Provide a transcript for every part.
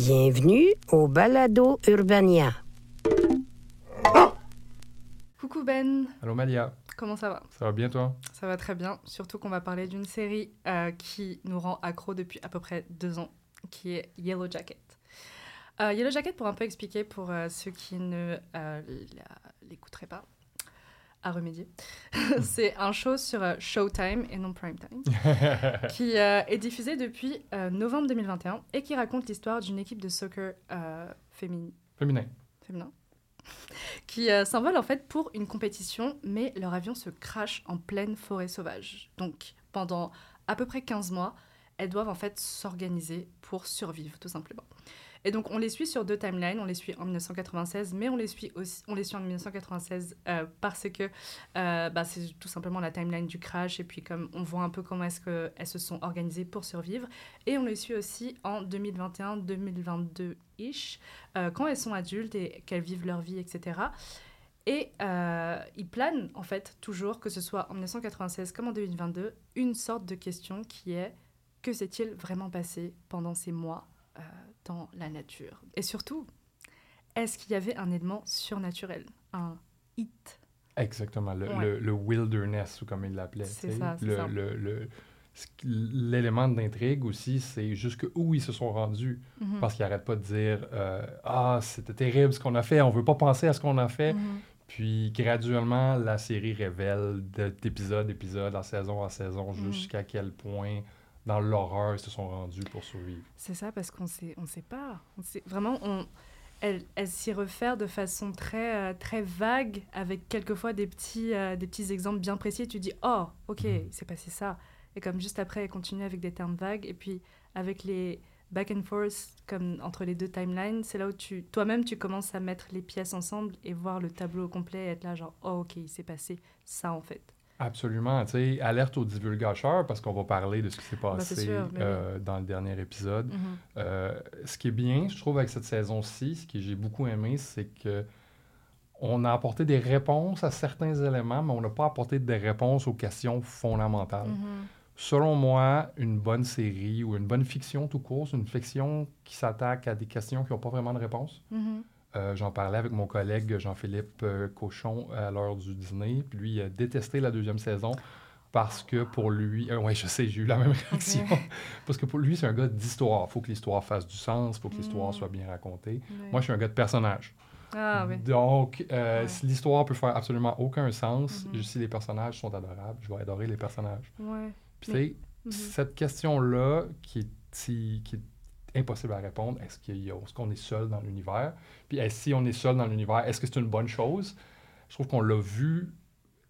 Bienvenue au Balado Urbania. Coucou Ben, Allô Malia, comment ça va? Ça va bien toi? Ça va très bien, surtout qu'on va parler d'une série euh, qui nous rend accro depuis à peu près deux ans, qui est Yellow Jacket. Euh, Yellow Jacket, pour un peu expliquer pour euh, ceux qui ne euh, l'écouteraient pas, à remédier, c'est un show sur euh, Showtime et non Primetime, qui euh, est diffusé depuis euh, novembre 2021 et qui raconte l'histoire d'une équipe de soccer féminine Féminin. féminin, qui s'envolent en fait pour une compétition, mais leur avion se crache en pleine forêt sauvage. Donc pendant à peu près 15 mois, elles doivent en fait s'organiser pour survivre, tout simplement. Et donc on les suit sur deux timelines, on les suit en 1996, mais on les suit aussi, on les suit en 1996 euh, parce que euh, bah, c'est tout simplement la timeline du crash et puis comme on voit un peu comment est-ce qu'elles se sont organisées pour survivre. Et on les suit aussi en 2021-2022-ish, euh, quand elles sont adultes et qu'elles vivent leur vie, etc. Et euh, ils planent, en fait, toujours, que ce soit en 1996 comme en 2022, une sorte de question qui est que s'est-il vraiment passé pendant ces mois euh, dans la nature Et surtout, est-ce qu'il y avait un élément surnaturel Un hit Exactement, le, Ouais. le- le wilderness, ou comme il l'appelait. C'est ça, c'est Le- ça. le- L'élément d'intrigue aussi, c'est jusqu'où ils se sont rendus. Mhm. Parce qu'ils n'arrêtent pas de dire euh, Ah, c'était terrible ce qu'on a fait, on veut pas penser à ce qu'on a fait. Mhm. Puis graduellement, la série révèle de- d'épisode en épisode, en saison en saison, Mhm. jusqu'à quel point dans l'horreur ils se sont rendus pour survivre. C'est ça, parce qu'on sait, on sait pas. On sait, vraiment, on, elle, elle s'y réfère de façon très, euh, très vague, avec quelquefois des petits, euh, des petits exemples bien précis. Et tu dis, oh, ok, Mhm. il s'est passé ça. Et comme juste après, elle continue avec des termes vagues. Et puis, avec les back and forth, comme entre les deux timelines, c'est là où tu, toi-même, tu commences à mettre les pièces ensemble et voir le tableau au complet et être là, genre, oh, ok, il s'est passé ça, en fait. Absolument. Tu sais, alerte aux divulgateurs parce qu'on va parler de ce qui s'est c'est passé sûr, mais oui. euh, dans le dernier épisode. Mhm. Euh, ce qui est bien, je trouve, avec cette saison-ci, ce que j'ai beaucoup aimé, c'est que on a apporté des réponses à certains éléments, mais on n'a pas apporté des réponses aux questions fondamentales. Mhm. Selon moi, une bonne série ou une bonne fiction tout court, c'est une fiction qui s'attaque à des questions qui n'ont pas vraiment de réponse. Mhm. Euh, J'en parlais avec mon collègue Jean-Philippe euh, Cochon à l'heure du dîner. Puis lui, il a détesté la deuxième saison parce que pour lui... oui, je sais, j'ai eu la même réaction. parce que pour lui, c'est un gars d'histoire. Il faut que l'histoire fasse du sens, il faut que l'histoire Mm. soit bien racontée. Ouais. Moi, je suis un gars de personnage. Ah, oui. Donc, euh, Ouais. si l'histoire peut faire absolument aucun sens, Mhm. si les personnages sont adorables, je vais adorer les personnages. Ouais. Puis, Mais- tu sais, cette question-là qui qui est impossible à répondre, est-ce qu'on est seul dans l'univers? Puis, est-ce- si on est seul dans l'univers, est-ce que c'est une bonne chose? Je trouve qu'on l'a vu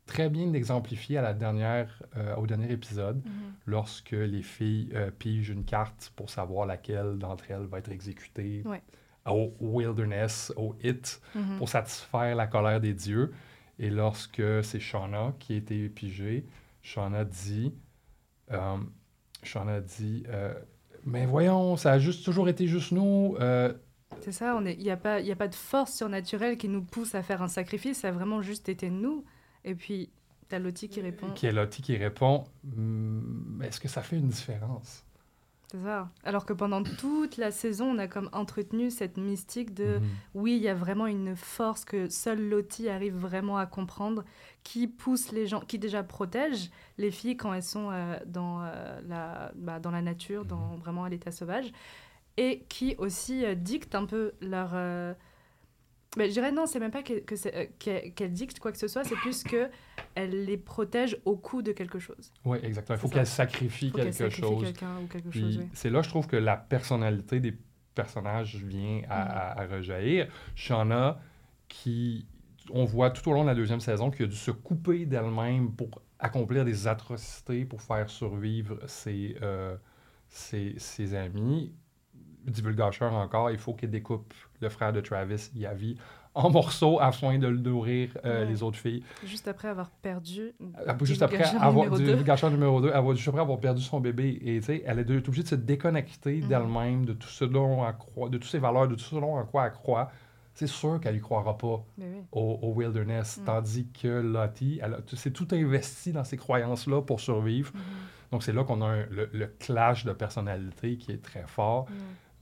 très bien exemplifié à la dernière, euh, au dernier épisode, Mhm. lorsque les filles euh, pigent une carte pour savoir laquelle d'entre elles va être exécutée Ouais. au wilderness, au hit, Mhm. pour satisfaire la colère des dieux. Et lorsque c'est Shauna qui a été pigée, Shauna dit, euh, Shauna dit, euh, mais voyons, ça a juste toujours été juste nous. euh, C'est ça, il n'y a, pas- y a pas de force surnaturelle qui nous pousse à faire un sacrifice, ça a vraiment juste été nous. Et puis, t'as Lottie qui répond. qui est Lottie qui répond, Hmm, est-ce que ça fait une différence? C'est ça. Alors que pendant toute la saison, on a comme entretenu cette mystique de Mhm. oui, il y a vraiment une force que seule Lottie arrive vraiment à comprendre, qui pousse les gens, qui déjà protège les filles quand elles sont euh, dans, euh, la, bah, dans la nature, dans vraiment à l'état sauvage, et qui aussi euh, dicte un peu leur. Bah, je dirais non, c'est même pas que, que euh, qu'elle qu'elle dicte quoi que ce soit, c'est plus que elle les protège au coup de quelque chose. Oui, exactement. Il faut qu'elle sacrifie Faut qu'elle quelque sacrifie chose. quelqu'un ou quelque chose. oui. c'est là, je trouve que la personnalité des personnages vient à, Mhm. à- à rejaillir. Shauna, qui, on voit tout au long de la deuxième saison, qui a dû se couper d'elle-même pour accomplir des atrocités pour faire survivre ses, euh, ses, ses amis. Divulgateur encore, il faut qu'elle découpe le frère de Travis, Yavi, en morceaux afin de le nourrir euh, Ouais. les autres filles. Juste après avoir perdu. Euh, Juste après avoir du numéro 2, avoir, juste après avoir perdu son bébé. Et tu sais, elle est obligée de se déconnecter Mhm. d'elle-même, de tout ce dont elle croit, de toutes ses valeurs, de tout ce dont quoi elle croit. C'est sûr qu'elle n'y croira pas oui. au, au wilderness. Mhm. Tandis que Lottie, elle c'est tout investi dans ces croyances-là pour survivre. Mhm. Donc c'est là qu'on a un- le, le clash de personnalité qui est très fort.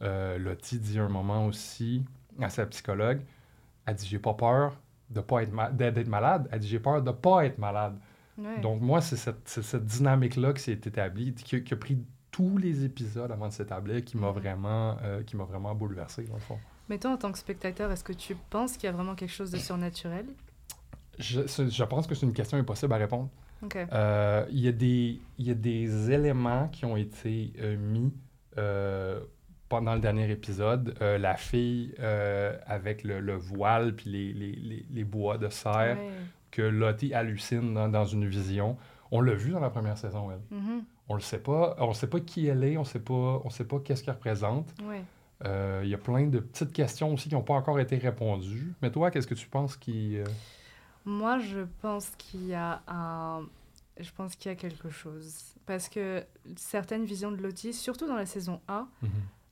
Euh, Lottie dit un moment aussi à sa psychologue, elle dit j'ai pas peur de pas être ma- d'être malade, elle dit j'ai peur de pas être malade. Ouais. Donc moi c'est cette, dynamique-là qui s'est établie, qui, qui a pris tous les épisodes avant de s'établir, qui m'a Mhm. vraiment, euh, qui vraiment bouleversé dans le fond. Mais toi, en tant que spectateur, est-ce que tu penses qu'il y a vraiment quelque chose de surnaturel? Je, pense que c'est une question impossible à répondre. Euh, Il y, a des- il y a des éléments qui ont été euh, mis euh, pendant le dernier épisode. Euh, la fille euh, avec le, le voile puis les, les, les- les bois de serre que Lottie hallucine dans, dans une vision. On l'a vu dans la première saison, elle. Mhm. On le sait pas. On sait pas qui elle est. On sait pas. On sait pas qu'est-ce qu'elle représente. Euh, Il y a plein de petites questions aussi qui n'ont pas encore été répondues. Mais toi, qu'est-ce que tu penses qui... Moi, je pense qu'il y a un. Je pense qu'il y a quelque chose. Parce que certaines visions de Lottie, surtout dans la saison 1,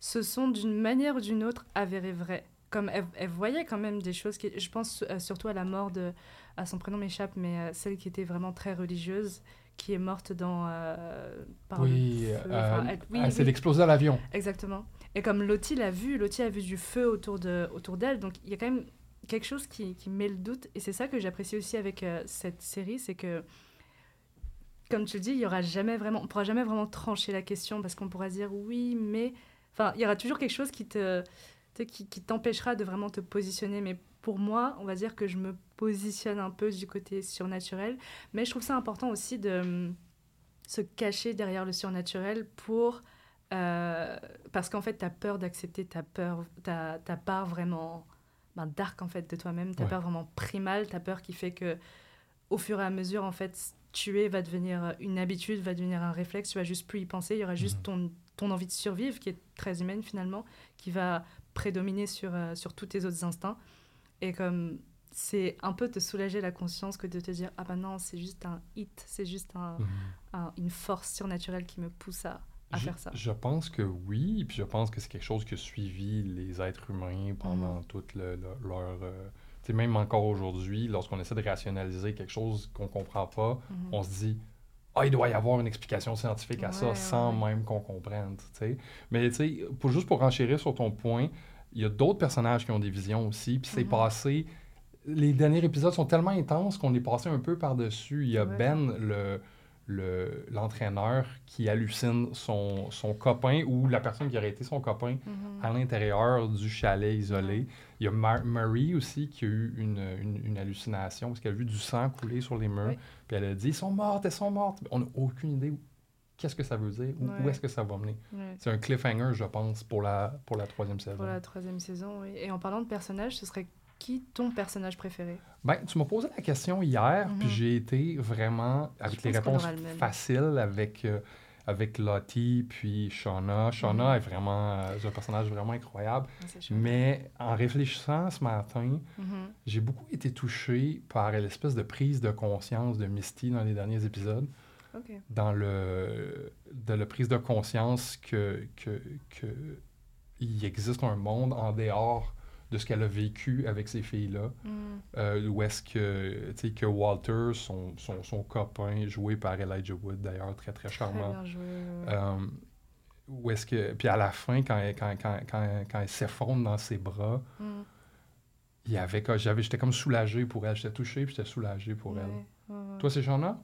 se sont d'une manière ou d'une autre avérées vraies. Comme elle, elle voyait quand même des choses qui. Je pense euh, surtout à la mort de. À son prénom m'échappe, mais euh, celle qui était vraiment très religieuse, qui est morte dans. euh, par le Oui, feu. euh, Enfin, elle- oui, elle oui. s'est explosée à l'avion. Exactement. Et comme Lottie l'a vu, Lottie a vu du feu autour de autour d'elle, donc il y a quand même quelque chose qui, qui met le doute. Et c'est ça que j'apprécie aussi avec euh, cette série, c'est que, comme tu le dis, il y aura jamais vraiment, on pourra jamais vraiment trancher la question parce qu'on pourra dire oui, mais, enfin, il y aura toujours quelque chose qui te, qui, qui t'empêchera de vraiment te positionner. Mais pour moi, on va dire que je me positionne un peu du côté surnaturel, mais je trouve ça important aussi de hum, se cacher derrière le surnaturel pour euh, parce qu'en fait, tu as peur d'accepter ta peur, ta, ta part vraiment ben, dark en fait de toi-même, ta Ouais. peur vraiment primale, ta peur qui fait que au fur et à mesure, en fait, tuer va devenir une habitude, va devenir un réflexe, tu vas juste plus y penser, il y aura juste Mhm. ton, ton envie de survivre qui est très humaine finalement, qui va prédominer sur, euh, sur tous tes autres instincts. Et comme c'est un peu te soulager la conscience que de te dire ah bah non, c'est juste un hit, c'est juste un, Mhm. un- une force surnaturelle qui me pousse à, à je, faire ça. Je pense que oui, puis je pense que c'est quelque chose qui a suivi les êtres humains pendant Mhm. toute le- le- leur... euh, tu sais, même encore aujourd'hui, lorsqu'on essaie de rationaliser quelque chose qu'on comprend pas, Mhm. on se dit « Ah, il doit y avoir une explication scientifique à ça, sans ouais. même qu'on comprenne. ». Mais tu sais, pour, juste pour enchérir sur ton point, il y a d'autres personnages qui ont des visions aussi, puis c'est Mhm. passé... Les derniers épisodes sont tellement intenses qu'on est passé un peu par-dessus. Il y a Ouais. Ben, le le- l'entraîneur qui hallucine son, son copain ou la personne qui aurait été son copain Mhm. à l'intérieur du chalet isolé. Il y a Mar- Marie aussi qui a eu une, une- une hallucination parce qu'elle a vu du sang couler sur les murs. Oui. Puis elle a dit Ils sont mortes, elles sont mortes. On n'a aucune idée qu'est-ce que ça veut dire, où, où est-ce que ça va mener. Ouais. C'est un cliffhanger, je pense, pour la, pour la troisième saison. Pour la troisième saison, oui. Et en parlant de personnages, ce serait qui ton personnage préféré? Ben, tu m'as posé la question hier, puis Mhm. j'ai été vraiment avec les réponses le faciles avec, euh, avec Lottie puis Shauna. Shauna Mhm. est vraiment euh, un personnage vraiment incroyable. Ah. Mais en réfléchissant ce matin, Mhm. j'ai beaucoup été touché par l'espèce de prise de conscience de Misty dans les derniers épisodes. Dans le, de la prise de conscience que, que, que il existe un monde en dehors de ce qu'elle a vécu avec ces filles-là. Mhm. Euh, où est-ce que, tu sais, que Walter, son, son, son copain, joué par Elijah Wood d'ailleurs, très très Très charmant, bien joué. euh, où est-ce que. Puis à la fin, quand elle, quand, quand, quand, quand elle s'effondre dans ses bras, Mm. il y avait. J'avais, j'étais comme soulagé pour elle. J'étais touché, puis j'étais soulagé pour elle. Toi, c'est Shauna?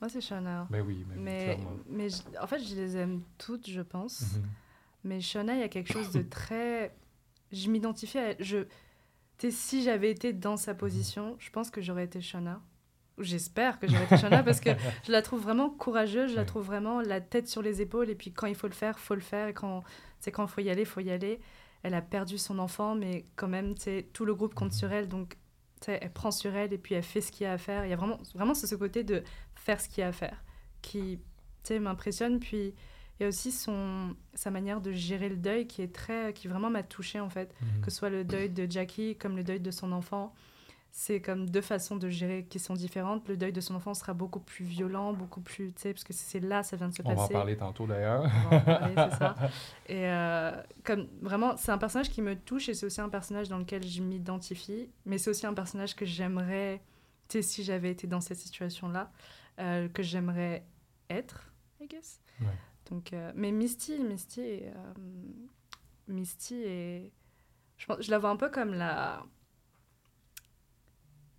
Moi, c'est Shona. Ben oui, ben oui, Mais, clairement. mais je- en fait, je les aime toutes, je pense. Mhm. Mais Shona, il y a quelque chose de très. Je m'identifie à elle. Je... si j'avais été dans sa position, je pense que j'aurais été Shona. Ou J'espère que j'aurais été Shona parce que je la trouve vraiment courageuse, je la trouve vraiment la tête sur les épaules. Et puis quand il faut le faire, faut le faire. Et quand c'est quand il faut y aller, faut y aller. Elle a perdu son enfant, mais quand même, tout le groupe compte sur elle. Donc, elle prend sur elle et puis elle fait ce qu'il y a à faire. Il y a vraiment, vraiment ce côté de faire ce qu'il y a à faire qui tu sais, m'impressionne. Puis il y a aussi son, sa manière de gérer le deuil qui est très, qui vraiment m'a touchée en fait. Mhm. Que ce soit le deuil de Jackie comme le deuil de son enfant. C'est comme deux façons de gérer qui sont différentes. Le deuil de son enfant sera beaucoup plus violent, beaucoup plus, tu sais, parce que c'est là, ça vient de se On va en passer. parler tantôt d'ailleurs. On va en parler, c'est ça. Et euh, comme vraiment, c'est un personnage qui me touche et c'est aussi un personnage dans lequel je m'identifie. Mais c'est aussi un personnage que j'aimerais, tu sais, si j'avais été dans cette situation-là, euh, que j'aimerais être, I guess. Ouais. Donc, euh, mais Misty, Misty, est, euh, Misty est, je, pense, je la vois un peu comme la,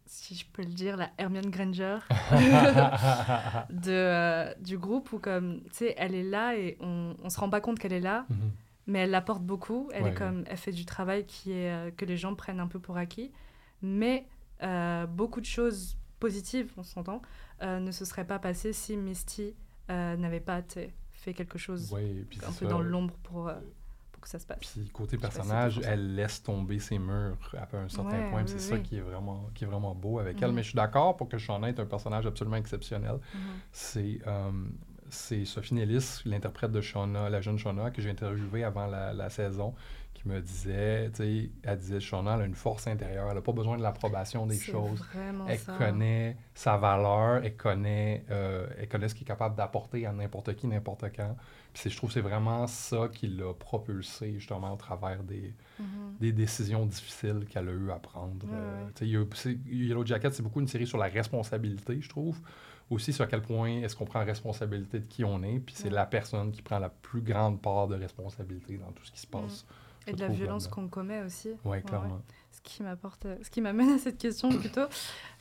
si je peux le dire, la Hermione Granger de, euh, du groupe où comme, tu sais, elle est là et on, on se rend pas compte qu'elle est là, Mhm. mais elle apporte beaucoup. Elle Ouais, est comme, elle fait du travail qui est que les gens prennent un peu pour acquis, mais beaucoup de choses positives, on s'entend, ne se seraient pas passées si Misty n'avait pas tu sais, fait quelque chose Ouais, un peu ça. dans l'ombre pour, euh, pour que ça se passe. Puis côté personnage, elle laisse tomber ses murs après un certain Ouais, point. oui, c'est ça qui est vraiment qui est vraiment beau avec elle. Mhm. Mais je suis d'accord pour que Shauna est un personnage absolument exceptionnel. Mhm. C'est euh, c'est Sophie Nellis, l'interprète de Shauna, la jeune Shauna, que j'ai interviewée avant la, la saison, qui me disait, tu sais, elle disait Shauna elle a une force intérieure, elle n'a pas besoin de l'approbation des choses. Elle ça. connaît sa valeur, elle connaît, euh, elle connaît ce qu'il est capable d'apporter à n'importe qui, n'importe quand. Puis je trouve que c'est vraiment ça qui l'a propulsé justement au travers des, Mhm. des décisions difficiles qu'elle a eu à prendre. Euh, tu sais, y a- c'est- Yellow Jacket, c'est beaucoup une série sur la responsabilité, je trouve. Aussi sur quel point est-ce qu'on prend responsabilité de qui on est, puis c'est Ouais. la personne qui prend la plus grande part de responsabilité dans tout ce qui se passe. Et de la violence qu'on commet aussi. Oui, clairement. ouais. Ce qui m'apporte, ce qui m'amène à cette question plutôt.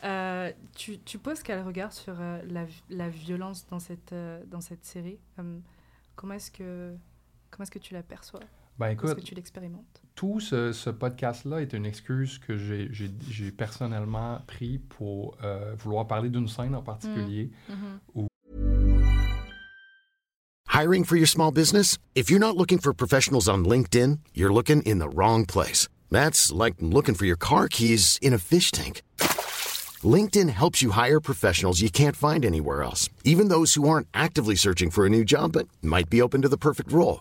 Euh, tu, tu poses quel regard sur euh, la, la violence dans cette, euh, dans cette série? Comme- Comment est-ce que comment est-ce que tu l'aperçois Ben est-ce écoute, que tu l'expérimentes? tout ce, ce podcast-là est une excuse que j'ai- j'ai j'ai personnellement pris pour euh, vouloir parler d'une scène en particulier. Hiring for your small business? If you're not looking for professionals on LinkedIn, you're looking in the wrong place. That's like looking for your car keys in a fish tank. LinkedIn helps you hire professionals you can't find anywhere else, even those who aren't actively searching for a new job but might be open to the perfect role.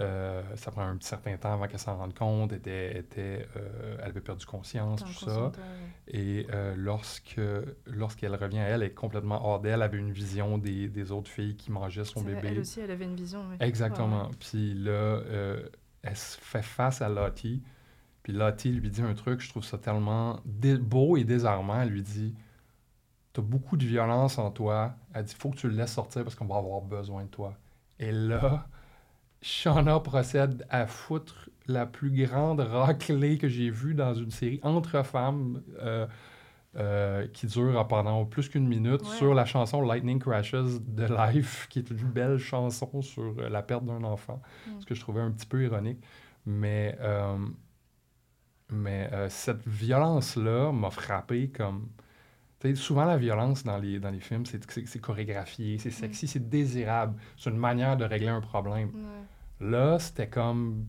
euh, ça prend un petit certain temps avant qu'elle s'en rende compte. Elle, était, était, euh, elle avait perdu conscience, tout ça. Et euh, lorsque lorsqu'elle revient à elle, elle est complètement hors d'elle. Elle avait une vision des, des autres filles qui mangeaient son bébé. Elle aussi, elle avait une vision. oui. Exactement. Ouais, Puis là, elle se fait face à Lottie. Puis Lottie lui dit un truc, je trouve ça tellement beau et désarmant. Elle lui dit T'as beaucoup de violence en toi. Elle dit Faut que tu le laisses sortir parce qu'on va avoir besoin de toi. Et là, Shauna procède à foutre la plus grande raclée que j'ai vue dans une série entre femmes. euh, euh, qui dure pendant plus qu'une minute Ouais. sur la chanson Lightning Crashes de Life, qui est une belle chanson sur la perte d'un enfant, Mm. ce que je trouvais un petit peu ironique. Mais, euh, mais cette violence-là m'a frappé comme... souvent, la violence dans les, dans les films, c'est chorégraphié, c'est sexy, c'est désirable. C'est une manière de régler un problème. Ouais. Là, c'était comme.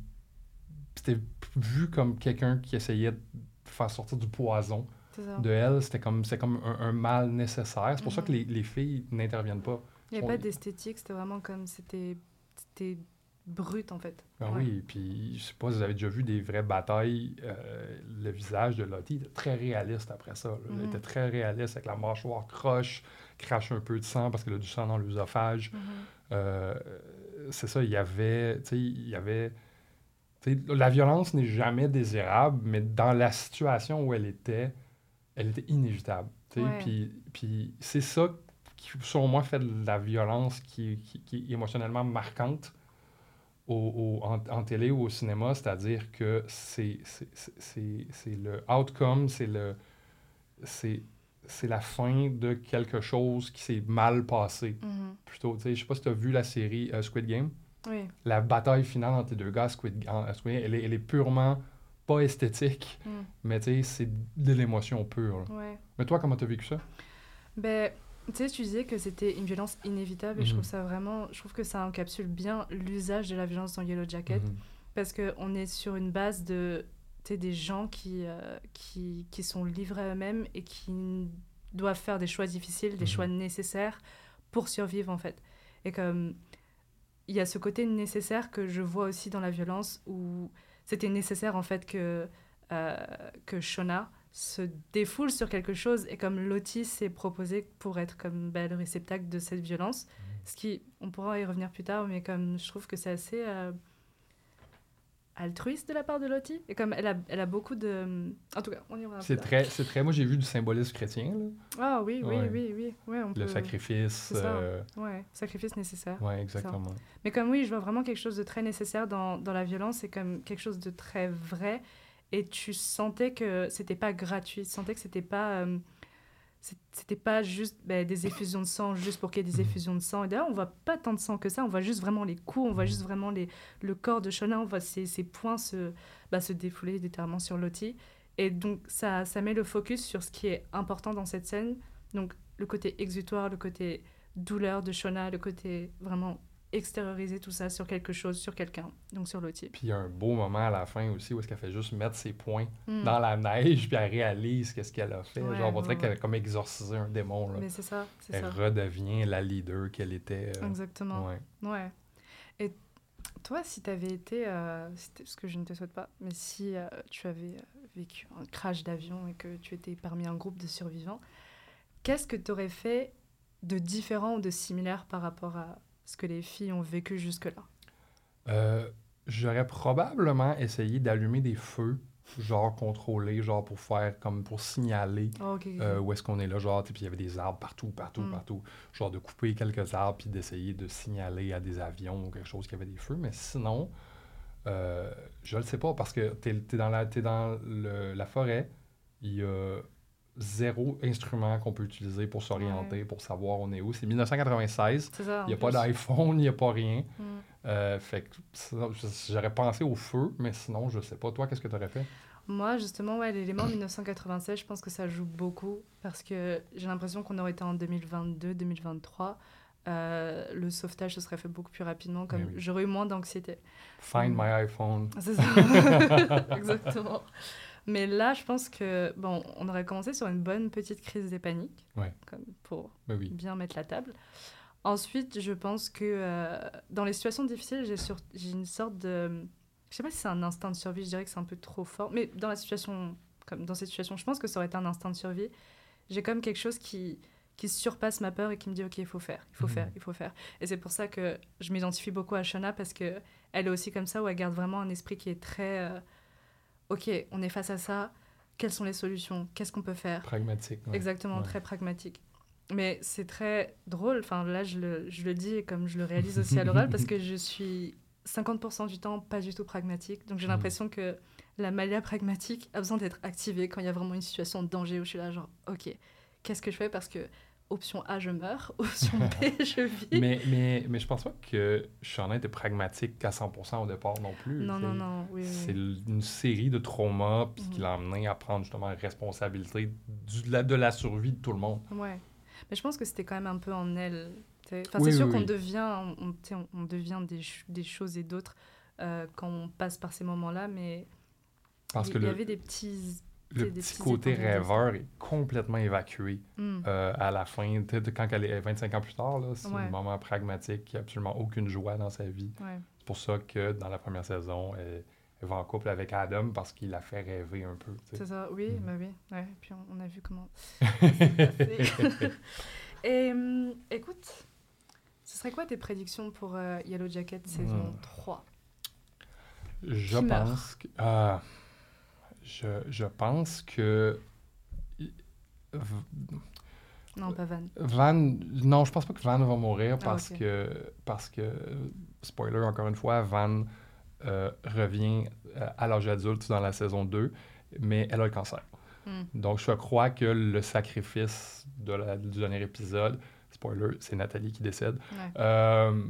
C'était vu comme quelqu'un qui essayait de faire sortir du poison de elle. C'était comme, c'était comme un, un mal nécessaire. C'est pour ça que Mhm. les, les filles n'interviennent pas. Il n'y On- avait pas d'esthétique, c'était vraiment comme c'était c'était brute, en fait. Ben Ouais. oui, puis je sais pas si vous avez déjà vu des vraies batailles. euh, le visage de Lottie était très réaliste après ça. là. Il Mhm. était très réaliste avec la mâchoire croche, crache un peu de sang parce qu'elle a du sang dans l'œsophage. Mhm. Euh, c'est ça, il y avait, tu sais, il y avait, la violence n'est jamais désirable, mais dans la situation où elle était, elle était inévitable. Ouais. Puis, c'est ça qui, selon moi, fait de la violence qui, qui- qui est émotionnellement marquante au, au- en, en télé ou au cinéma, c'est-à-dire que c'est le outcome, c'est le c'est c'est la fin de quelque chose qui s'est mal passé Mhm. plutôt. Tu sais, je sais pas si tu as vu la série euh, Squid Game. Oui. La bataille finale entre les deux gars, Squid, euh, Squid Game, elle, est, elle est purement pas esthétique, Mm. mais tu sais, c'est de l'émotion pure. Ouais. Mais toi, comment tu as vécu ça? Ben, tu sais, tu disais que c'était une violence inévitable et je Mhm. trouve ça vraiment, je trouve que ça encapsule bien l'usage de la violence dans Yellow Jacket Mhm. parce qu'on est sur une base de, des gens qui, euh, qui, qui sont livrés à eux-mêmes et qui doivent faire des choix difficiles, des Mhm. choix nécessaires pour survivre en fait. Et comme il y a ce côté nécessaire que je vois aussi dans la violence où c'était nécessaire en fait que, euh, que Shona se défoule sur quelque chose et comme Lottie s'est proposé pour être comme ben, le réceptacle de cette violence, ce qui, on pourra y revenir plus tard, mais comme je trouve que c'est assez euh, altruiste de la part de Lottie et comme elle a, elle a beaucoup de... En tout cas, on y reviendra C'est très, c'est très. Moi, j'ai vu du symbolisme chrétien, là. Ah oui, oui, Ouais. oui, oui. Ouais, on le peut- sacrifice. euh, Ouais, sacrifice nécessaire. ouais, exactement. Mais comme oui, je vois vraiment quelque chose de très nécessaire dans, dans la violence et comme quelque chose de très vrai. Et tu sentais que c'était pas gratuit, tu sentais que c'était pas, euh, c'est- c'était pas juste ben, des effusions de sang juste pour qu'il y ait des effusions de sang. Et d'ailleurs, on voit pas tant de sang que ça, on voit juste vraiment les coups, on voit juste vraiment les, le corps de Shona, on voit ses, ses poings se, bah, se défouler littéralement sur Lottie. Et donc, ça, ça met le focus sur ce qui est important dans cette scène. Donc, le côté exutoire, le côté douleur de Shona, le côté vraiment extérioriser tout ça sur quelque chose, sur quelqu'un, donc sur Lottie. Puis il y a un beau moment à la fin aussi où est-ce qu'elle fait juste mettre ses poings Mm. dans la neige, puis elle réalise qu'est-ce qu'elle a fait. Ouais, Genre, on dirait ouais, qu'elle a comme exorcisé un démon. Là. Mais c'est ça, c'est Elle ça. redevient la leader qu'elle était. euh, Exactement. ouais. Ouais. Et toi, si tu avais été, euh, ce que je ne te souhaite pas, mais si euh, tu avais vécu un crash d'avion et que tu étais parmi un groupe de survivants, qu'est-ce que tu aurais fait de différent ou de similaire par rapport à ce que les filles ont vécu jusque-là? Euh, J'aurais probablement essayé d'allumer des feux, genre contrôlés, genre pour faire comme pour signaler ok. euh, où est-ce qu'on est là, genre, tu puis il y avait des arbres partout, partout, Mm. partout. Genre de couper quelques arbres puis d'essayer de signaler à des avions ou quelque chose qui avait des feux. Mais sinon, euh, je le sais pas parce que t'es es dans, la, t'es dans le- la forêt, il y a zéro instrument qu'on peut utiliser pour s'orienter, pour savoir on est où. C'est 1996. C'est ça. Il n'y a pas d'iPhone, il n'y a pas rien. Mm. Euh, fait j'aurais pensé au feu, mais sinon, je sais pas. Toi, qu'est-ce que tu aurais fait? Moi, justement, ouais, l'élément 1996, je pense que ça joue beaucoup parce que j'ai l'impression qu'on aurait été en 2022-2023. euh, le sauvetage se serait fait beaucoup plus rapidement, comme oui. j'aurais eu moins d'anxiété. Find Mm. my iPhone. C'est ça. Exactement. Mais là, je pense que, bon, on aurait commencé sur une bonne petite crise des paniques, Ouais. comme pour oui. bien mettre la table. Ensuite, je pense que euh, dans les situations difficiles, j'ai sur- j'ai une sorte de... Je sais pas si c'est un instinct de survie, je dirais que c'est un peu trop fort. Mais dans la situation, comme dans cette situation, je pense que ça aurait été un instinct de survie. J'ai comme quelque chose qui, qui surpasse ma peur et qui me dit, OK, il faut faire, il faut Mhm. faire, il faut faire. Et c'est pour ça que je m'identifie beaucoup à Shona parce que elle est aussi comme ça, où elle garde vraiment un esprit qui est très... euh, OK, on est face à ça, quelles sont les solutions Qu'est-ce qu'on peut faire Pragmatique. ouais. Exactement, Ouais. très pragmatique. Mais c'est très drôle, enfin là je le, je le dis et comme je le réalise aussi à l'oral parce que je suis 50% du temps pas du tout pragmatique. Donc j'ai Mhm. l'impression que la malia pragmatique a besoin d'être activée quand il y a vraiment une situation de danger où je suis là genre ok, qu'est-ce que je fais? Parce que option A je meurs, option B je vis. mais, mais, mais je pense pas que Shauna était pragmatique à 100% au départ non plus. non, non, non, oui, C'est oui. une série de traumas puis qui Mhm. l'a amené à prendre justement la responsabilité du- de la, de la survie de tout le monde. Ouais. Mais je pense que c'était quand même un peu en elle. Enfin, Oui, c'est sûr qu'on devient, on, on- devient des, des choses et d'autres euh, quand on passe par ces moments-là, mais Parce il que il y le, avait des petits le petit côté rêveur est complètement évacué Hmm. euh, à la fin. Quand elle est 25 ans plus tard, là, c'est Ouais. un moment pragmatique, qui n'a absolument aucune joie dans sa vie. Ouais. C'est pour ça que dans la première saison, elle, elle va en couple avec Adam parce qu'il la fait rêver un peu. C'est ça, oui, Mm. bah oui. Ouais, et puis on, on a vu comment. Et écoute, ce serait quoi tes prédictions pour euh, Yellow Jacket saison Hmm. 3 Je Qui pense que. Je, je pense que. Non, pas Van. Van. Non, je pense pas que Van va mourir Ah, parce que. Parce que. Spoiler, encore une fois, Van euh, revient euh, à l'âge adulte dans la saison 2, mais elle a le cancer. Hmm. Donc, je crois que le sacrifice de la- du dernier épisode, spoiler, c'est Nathalie qui décède, Ouais. euh,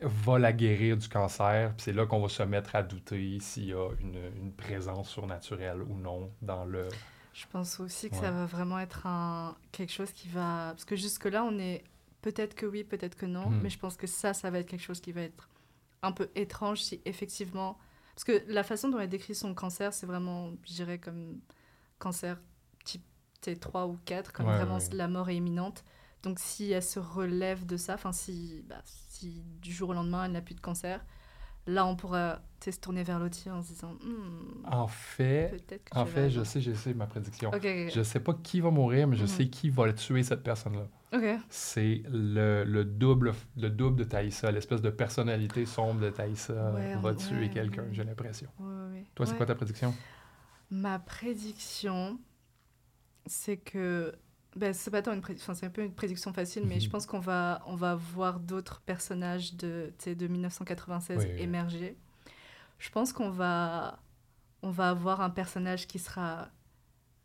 va la guérir du cancer. Puis c'est là qu'on va se mettre à douter s'il y a une, une présence surnaturelle ou non dans le. Je pense aussi que Ouais. ça va vraiment être un quelque chose qui va parce que jusque là on est peut-être que oui, peut-être que non, Mhm. mais je pense que ça ça va être quelque chose qui va être un peu étrange si effectivement parce que la façon dont elle décrit son cancer, c'est vraiment je dirais comme cancer type T3 ou 4 comme Ouais, vraiment ouais. la mort est imminente. Donc si elle se relève de ça, enfin si bah, si du jour au lendemain elle n'a plus de cancer, là on pourra se tourner vers l'autre en se disant Hmm, En fait, en vais fait, je sais, je sais ma prédiction. Ok, ok, Je sais pas qui va mourir, mais je Mhm. sais qui va tuer cette personne-là. C'est le, le double, le double de Taïsa, l'espèce de personnalité sombre de Taïsa Ouais, va ouais, tuer ouais, quelqu'un, j'ai l'impression. Toi, c'est quoi ta prédiction? Ma prédiction, c'est que. Ben, c'est pas tant une prédiction, c'est un peu une prédiction facile, mais je Mhm. pense qu'on va, on va voir d'autres personnages de, de 1996 Oui, oui. émerger. Je pense qu'on va, on va avoir un personnage qui sera,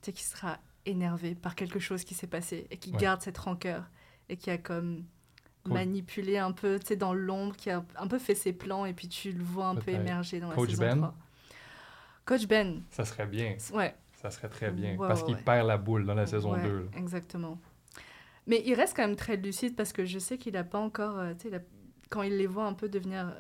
qui sera énervé par quelque chose qui s'est passé et qui Ouais. garde cette rancœur et qui a comme manipulé un peu, dans l'ombre, qui a un peu fait ses plans et puis tu le vois un peu émerger dans la Coach saison Ben? 3. Coach Ben, Ça serait bien. ouais. Ça serait très bien. Ouais, parce ouais, qu'il ouais. perd la boule dans la saison Ouais, 2. là. Exactement. Mais il reste quand même très lucide parce que je sais qu'il n'a pas encore. euh, il a- quand il les voit un peu devenir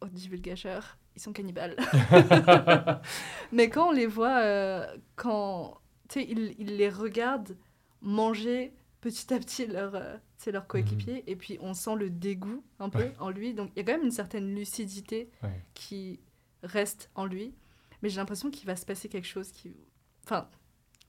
oh, divulgateurs, ils sont cannibales. Mais quand on les voit, euh, quand. Il, il les regarde manger petit à petit leur, euh, leur coéquipier et puis on sent le dégoût un peu en lui. Donc il y a quand même une certaine lucidité qui reste en lui. Mais j'ai l'impression qu'il va se passer quelque chose qui. Enfin,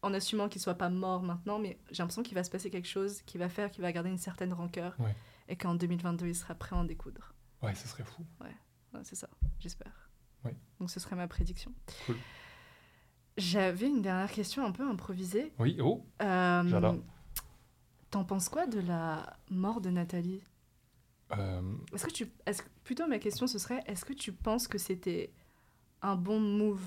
en assumant qu'il soit pas mort maintenant, mais j'ai l'impression qu'il va se passer quelque chose qui va faire qu'il va garder une certaine rancœur. Ouais. Et qu'en 2022, il sera prêt à en découdre. Ouais, ce serait fou. Ouais, c'est ça, j'espère. Oui. Donc ce serait ma prédiction. Cool. J'avais une dernière question un peu improvisée. Oui, oh, Euh, J'adore. T'en penses quoi de la mort de Nathalie? Euh, Est-ce que tu, que- plutôt ma question ce serait, est-ce que tu penses que c'était un bon move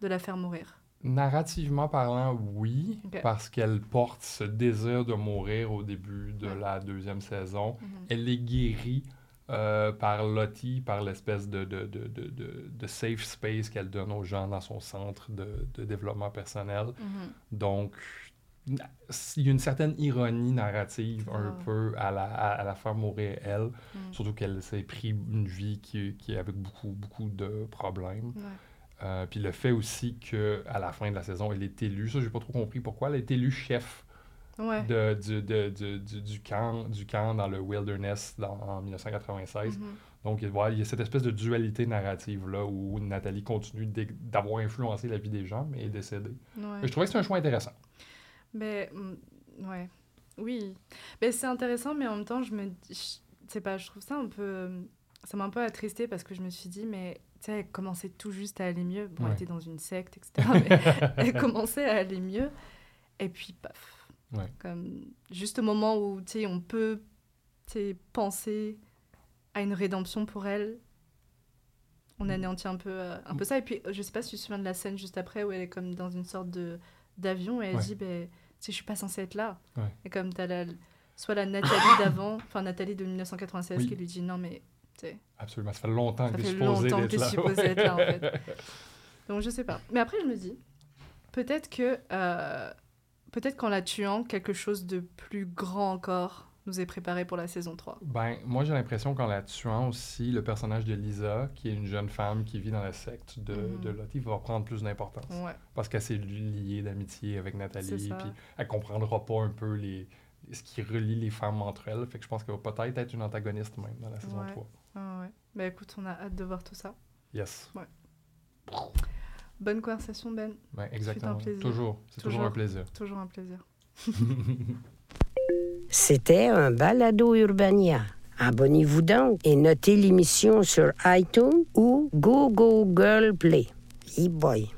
de la faire mourir? Narrativement parlant, oui, parce qu'elle porte ce désir de mourir au début de Ouais. la deuxième saison. Mhm. Elle est guérie euh, par Lottie, par l'espèce de, de, de, de, safe space qu'elle donne aux gens dans son centre de, de développement personnel. Mhm. Donc, il y a une certaine ironie narrative un Ah. peu à la, à, à la faire mourir elle, Mhm. surtout qu'elle s'est pris une vie qui, qui est avec beaucoup, beaucoup de problèmes. Ouais. Euh, puis le fait aussi qu'à la fin de la saison, elle est élue, ça, j'ai pas trop compris pourquoi, elle est élue chef Ouais. de, du, de- du, du- du camp, du camp dans le wilderness dans, en 1996. Mhm. Donc, voilà, il y a cette espèce de dualité narrative-là où Nathalie continue d'avoir influencé la vie des gens, mais est décédée. Ouais. Mais je trouvais que c'était un choix intéressant. Mais mm, ouais, oui. Mais c'est intéressant, mais en même temps, je me, je sais pas, je trouve ça un peu, ça m'a un peu attristé parce que je me suis dit, mais tu sais, elle commençait tout juste à aller mieux. Bon, elle était dans une secte, etc. Mais elle commençait à aller mieux. Et puis, paf. Ouais. Comme juste au moment où tu sais, on peut, tu sais, penser à une rédemption pour elle. On anéantit un peu, euh, un peu ça. Et puis, je sais pas si tu te souviens de la scène juste après où elle est comme dans une sorte de d'avion et elle Ouais. dit, ben, tu sais, je suis pas censée être là. Et comme tu as la, soit la Nathalie d'avant, enfin Nathalie de 1996 Oui. qui lui dit, non mais, Absolument. Ça fait longtemps ça que tu es supposé longtemps que d'être tu es là. supposé être là en fait. Donc je sais pas. Mais après, je me dis, peut-être que, euh, peut-être qu'en la tuant, quelque chose de plus grand encore nous est préparé pour la saison 3 Ben, moi, j'ai l'impression qu'en la tuant aussi, le personnage de Lisa, qui est une jeune femme qui vit dans la secte de, Mhm. de Lottie, va prendre plus d'importance. Ouais. Parce qu'elle s'est liée d'amitié avec Nathalie, puis elle comprendra pas un peu les, ce qui relie les femmes entre elles. Fait que je pense qu'elle va peut-être être une antagoniste même dans la saison Ouais. 3. Ah ouais. Bah écoute, on a hâte de voir tout ça. Yes. Bonne conversation, Ben. Ben, exactement. plaisir. Toujours. C'est toujours. Toujours. un plaisir. Toujours un plaisir. C'était un balado Urbania. Abonnez-vous donc et notez l'émission sur iTunes ou Google Play. E boy.